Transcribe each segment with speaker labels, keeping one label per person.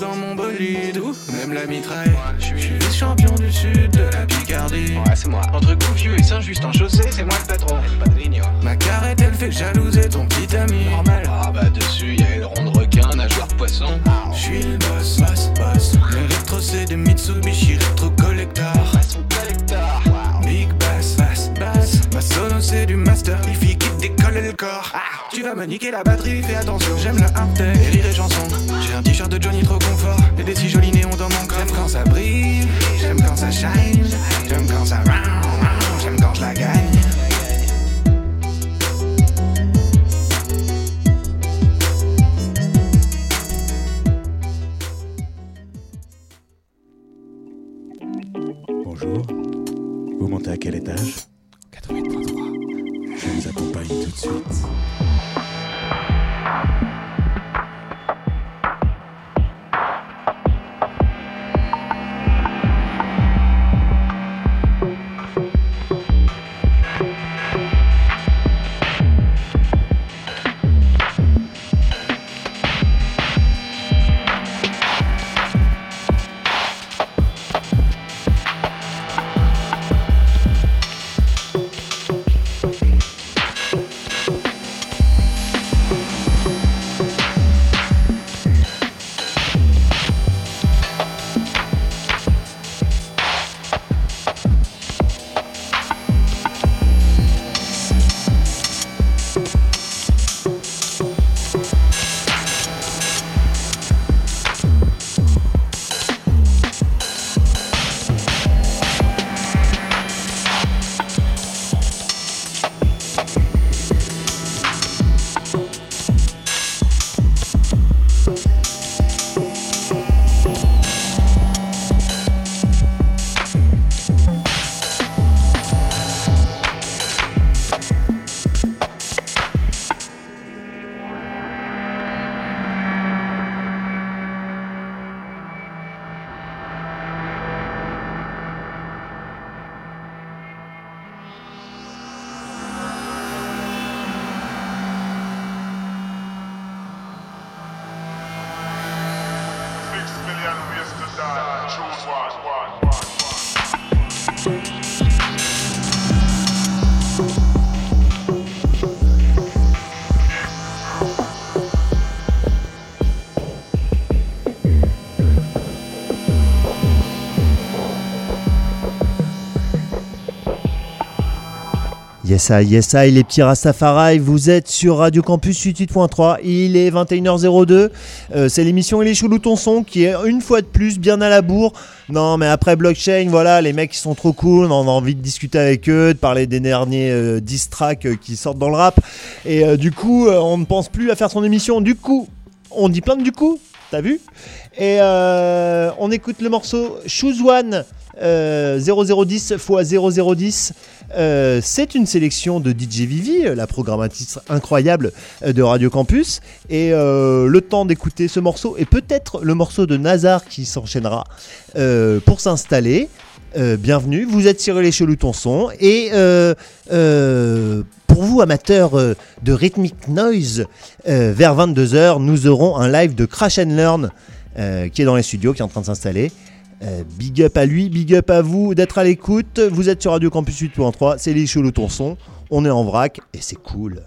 Speaker 1: dans mon bolide, ou même la mitraille. Je suis vice-champion du sud de la Picardie. Ouais, c'est moi. Entre Gouvieux et Saint-Just en chaussée, c'est moi le patron. Ma carrette, elle fait jalouser ton petit ami. Normal. Ah bah dessus, y'a une ronde requin, nageoire poisson. Je suis le boss, boss, boss. L'électro, c'est des Mitsubishi Retro Collector. collector. Big bass, bass, bass. Ma sono, c'est du master. Il qui décolle le corps. Ah, tu vas me niquer la batterie, fais attention. J'aime le hardtech, et rire et chanson. J'ai un t-shirt de Johnny trop confort. Et des si jolis néons dans mon crâne. J'aime quand ça brille, j'aime quand ça shine. J'aime quand ça round, j'aime quand je la gagne.
Speaker 2: Bonjour. Vous montez à quel étage? Tout de suite.
Speaker 3: Yes I, yes I, les petits Rastafari, vous êtes sur Radio Campus 88.3, il est 21h02, Euh, c'est l'émission Les Choulous ton son qui est une fois de plus bien à la bourre. Non mais après blockchain, voilà, les mecs ils sont trop cool, on a envie de discuter avec eux, de parler des derniers euh, diss tracks euh, qui sortent dans le rap, et euh, du coup on ne pense plus à faire son émission, du coup on dit plein de du coup, t'as vu? Et on écoute le morceau Choose One 0010 x 0010. Euh, c'est une sélection de DJ Vivi, la programmatrice incroyable euh, de Radio Campus. Et euh, le temps d'écouter ce morceau et peut-être le morceau de Nazar qui s'enchaînera euh, pour s'installer. Euh, bienvenue, vous êtes sur les chelous ton son et euh, euh, pour vous amateurs euh, de Rhythmic Noise, euh, vers 22h nous aurons un live de Crash and Learn euh, qui est dans les studios, qui est en train de s'installer. Euh, big up à lui, big up à vous d'être à l'écoute. Vous êtes sur Radio Campus 8.3, c'est les chelous ton son. On est en vrac et c'est cool.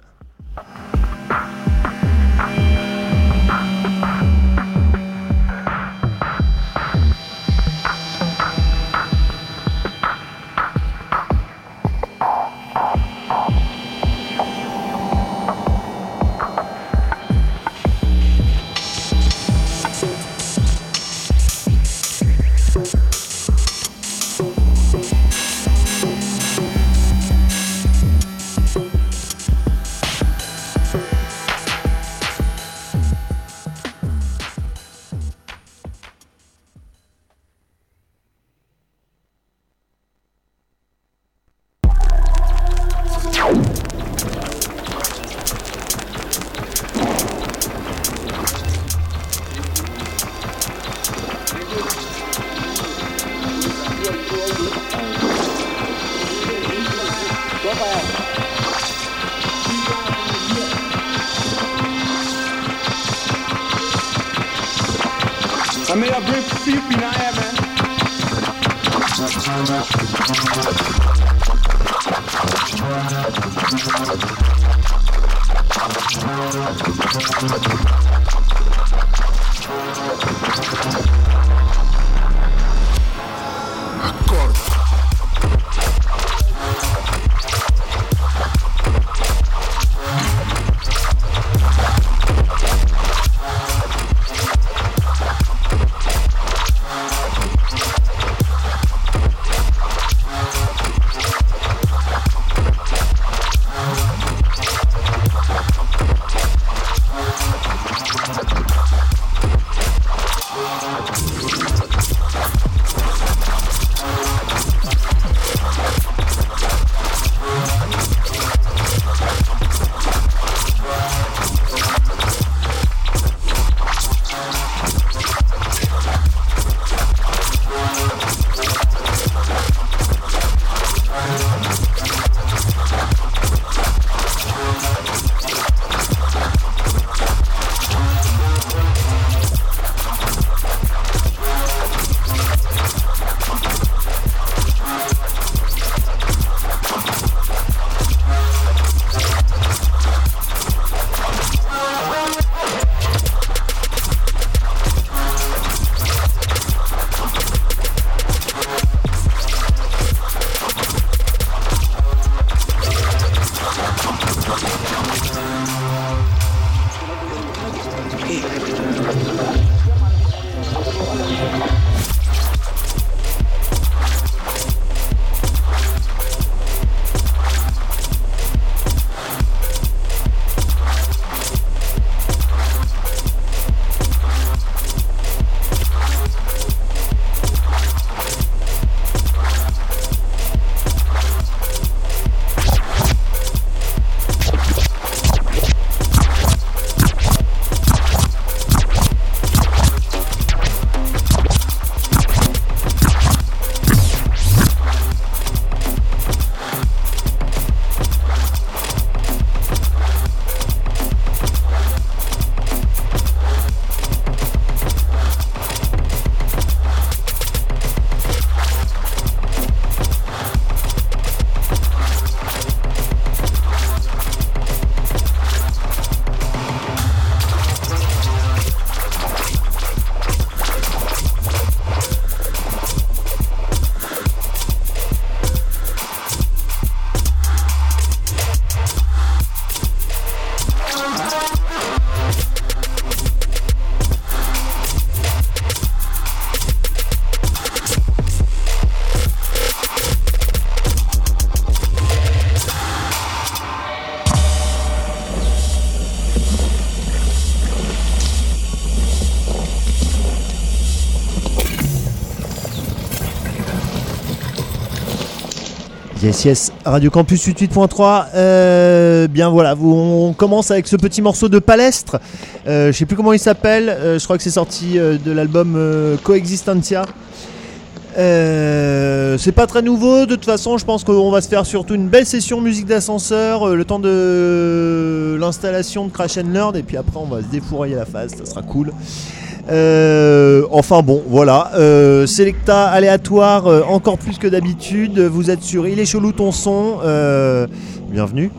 Speaker 3: Yes, yes, Radio Campus 88.3. Euh, bien voilà, on commence avec ce petit morceau de Palestre. Euh, je sais plus comment il s'appelle. euh, je crois que c'est sorti euh, de l'album Coexistentia. C'est pas très nouveau, de toute façon je pense qu'on va se faire surtout une belle session musique d'ascenseur, le temps de l'installation de Crash and Learn et puis après on va se défourailler la phase, ça sera cool. Euh, enfin bon, voilà. Euh, Selecta aléatoire euh, encore plus que d'habitude. Vous êtes sur Il est chelou ton son. Euh, bienvenue.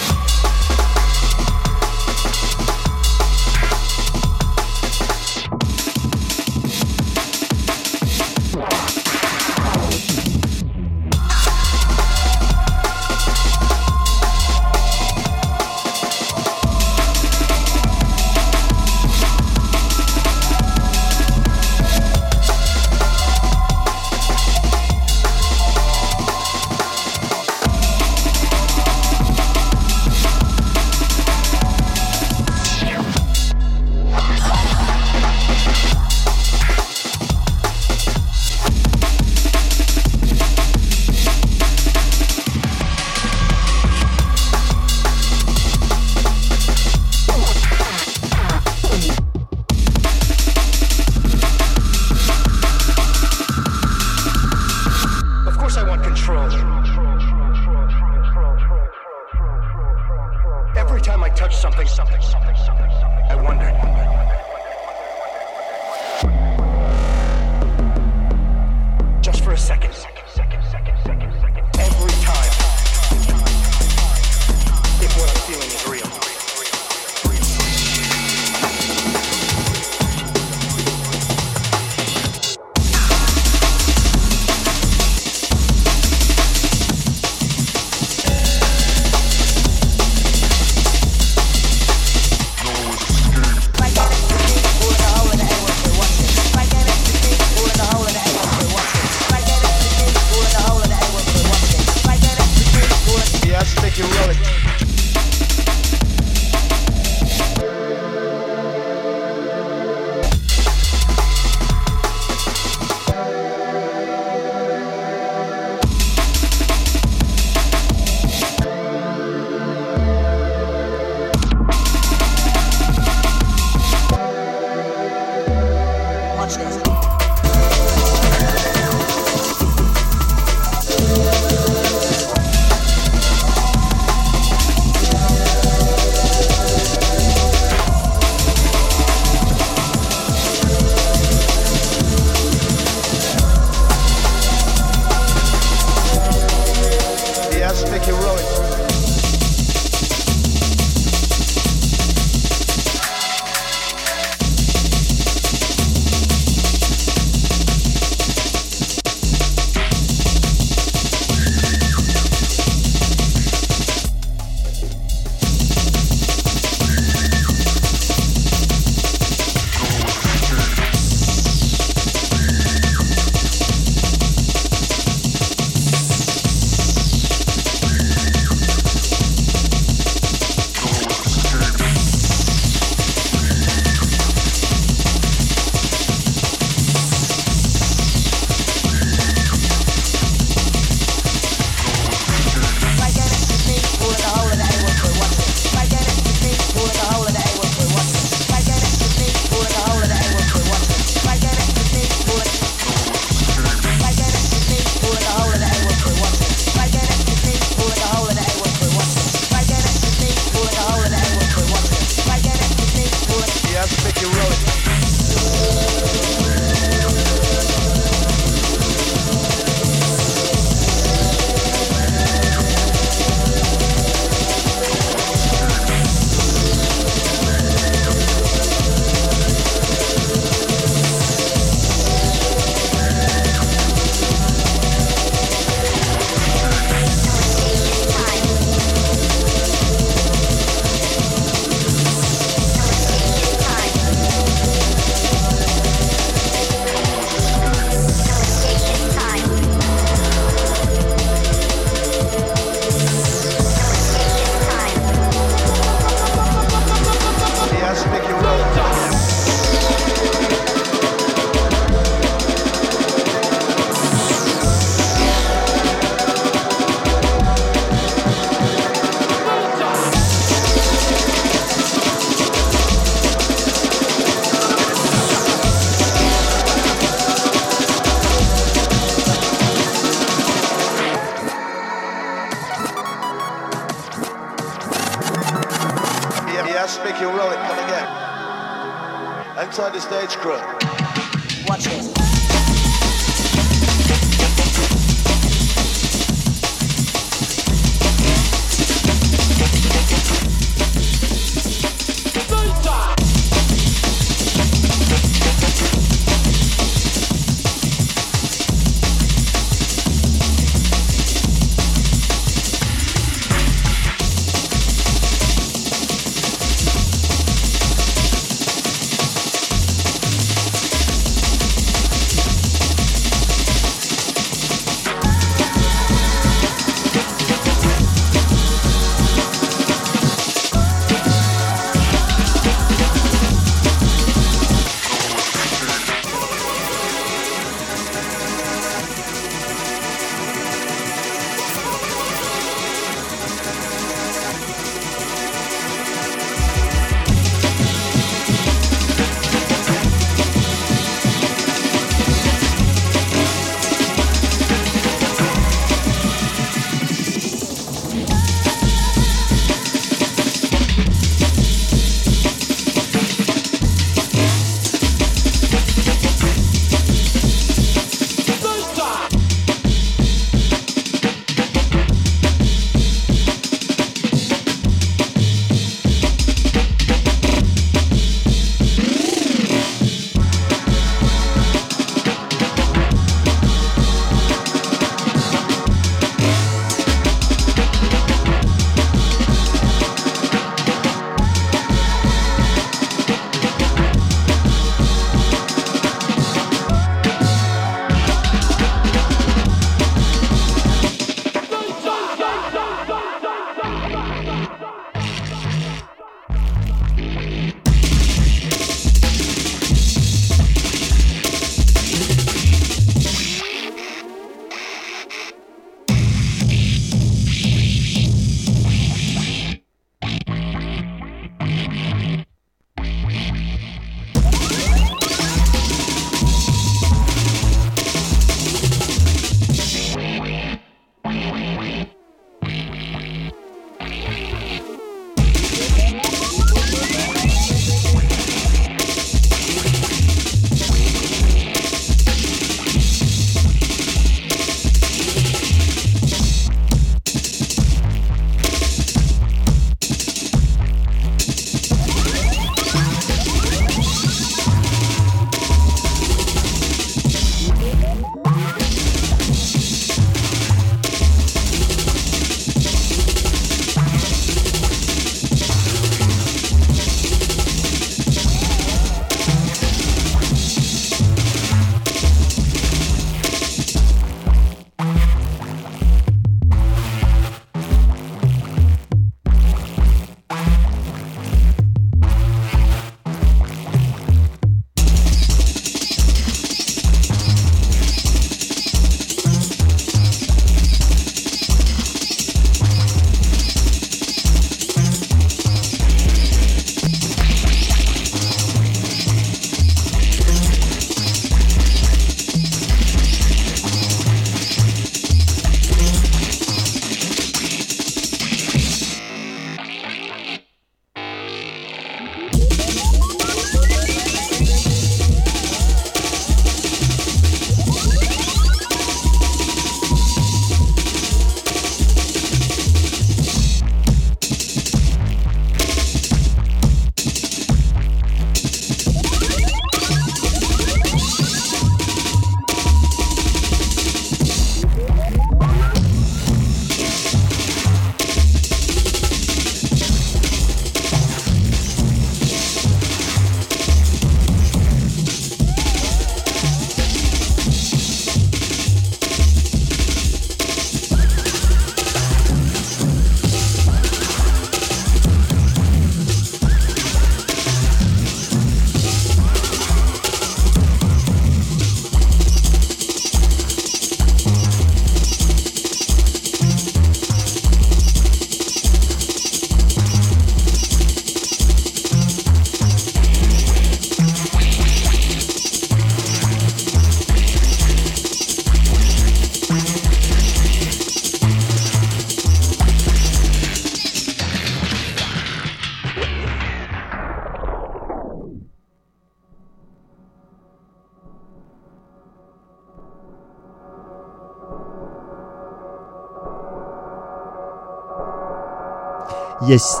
Speaker 3: Yes.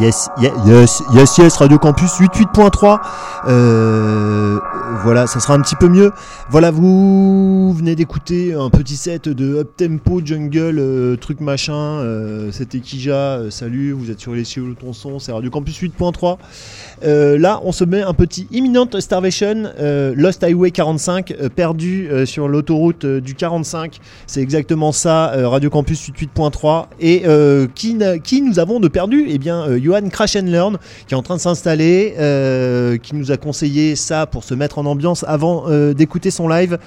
Speaker 3: Yes, ye- yes, yes, yes, Radio Campus 88.3. Euh, voilà, ça sera un petit peu mieux. Voilà, vous venez d'écouter un petit set de up tempo, jungle, euh, truc machin. euh, C'était Kija. salut, vous êtes sur les son, c'est Radio Campus 8.3. Euh, là, on se met un petit Imminent Starvation, euh, Lost Highway 45, euh, perdu sur l'autoroute du 45. C'est exactement ça, Radio Campus 88.3. Et qui, nous avons de perdu? Eh bien, Johan Crash Learn, qui est en train de s'installer, qui nous a conseillé ça pour se mettre en ambiance avant d'écouter son live.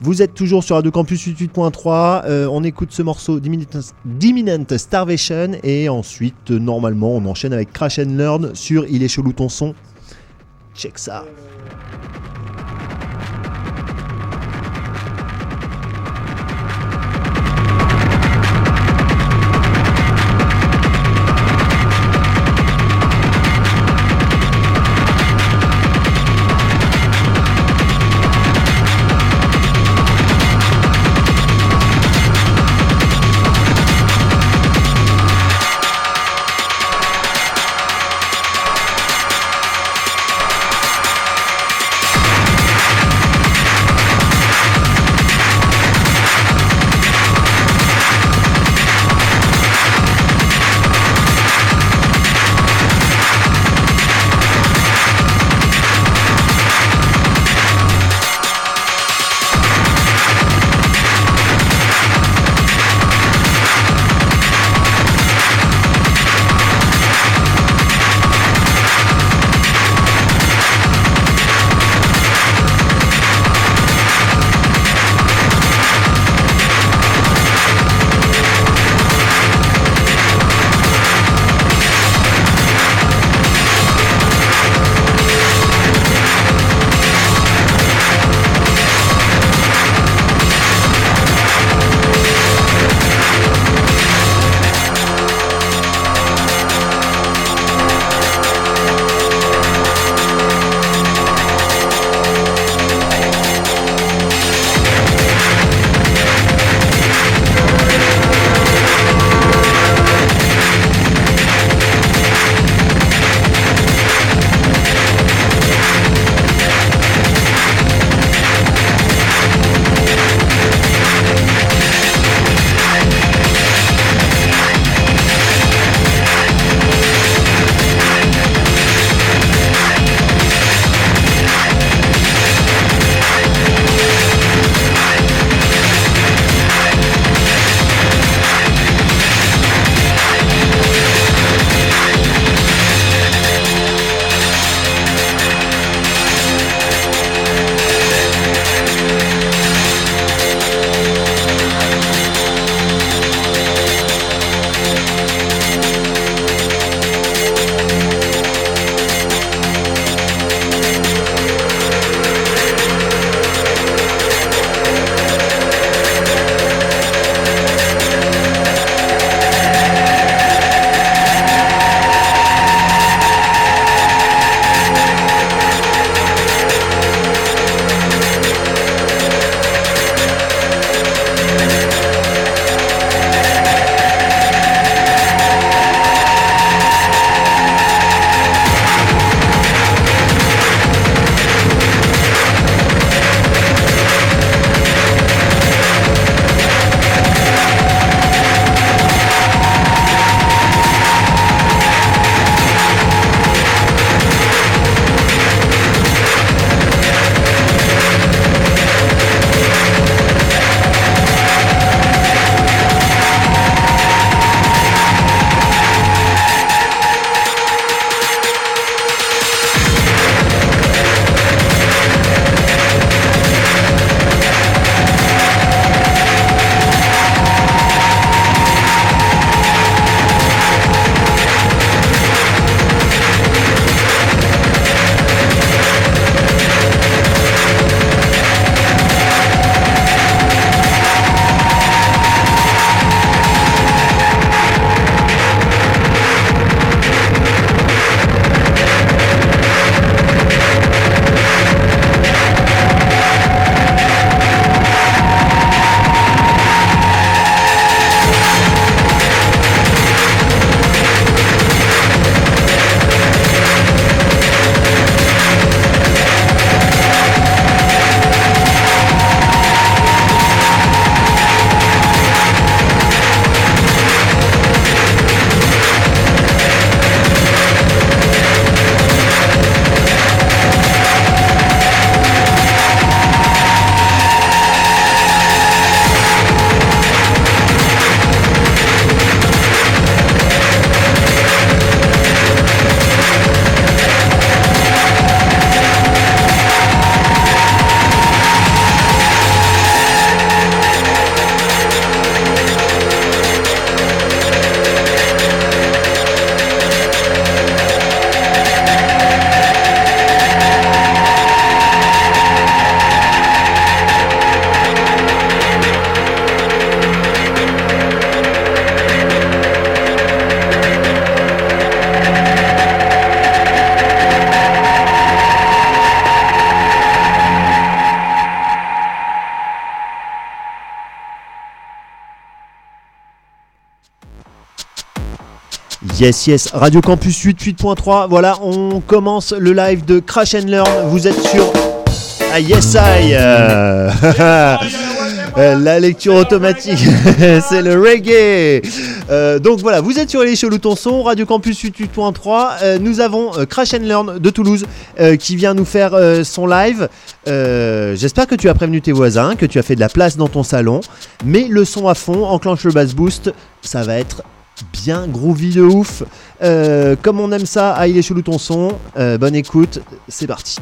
Speaker 3: Vous êtes toujours sur Radio Campus 88.3. euh, on écoute ce morceau d'Imminent Starvation. Et ensuite, normalement, on enchaîne avec Crash Learn sur Il est chelou ton son. Check ça. Yes, yes, Radio Campus 88.3. Voilà, on commence le live de Crash and Learn. Vous êtes sur. Ah, yes, I. euh, euh, La lecture automatique, c'est le reggae. Euh, donc voilà, vous êtes sur les chelous ton son, Radio Campus 88.3. Euh, nous avons Crash and Learn de Toulouse qui vient nous faire son live. J'espère que tu as prévenu tes voisins, que tu as fait de la place dans ton salon. Mais le son à fond, enclenche le bass boost, ça va être bien groovy ouf. Euh, comme on aime ça, ah il est chelou ton son. Euh, bonne écoute, c'est parti.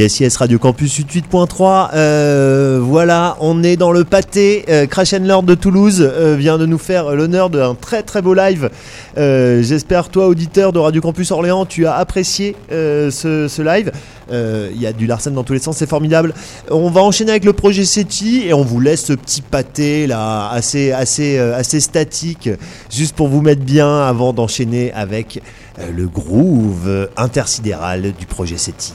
Speaker 3: Yes, Radio Campus 88.3. Euh, voilà, on est dans le pâté. Euh, Crash and de Toulouse euh, vient de nous faire l'honneur d'un très très beau live. Euh, J'espère, toi, auditeur de Radio Campus Orléans, tu as apprécié ce, live. Il y a du Larsen dans tous les sens, c'est formidable. On va enchaîner avec le projet SETI et on vous laisse ce petit pâté là, assez, assez, assez statique, juste pour vous mettre bien avant d'enchaîner avec le groove intersidéral du projet SETI.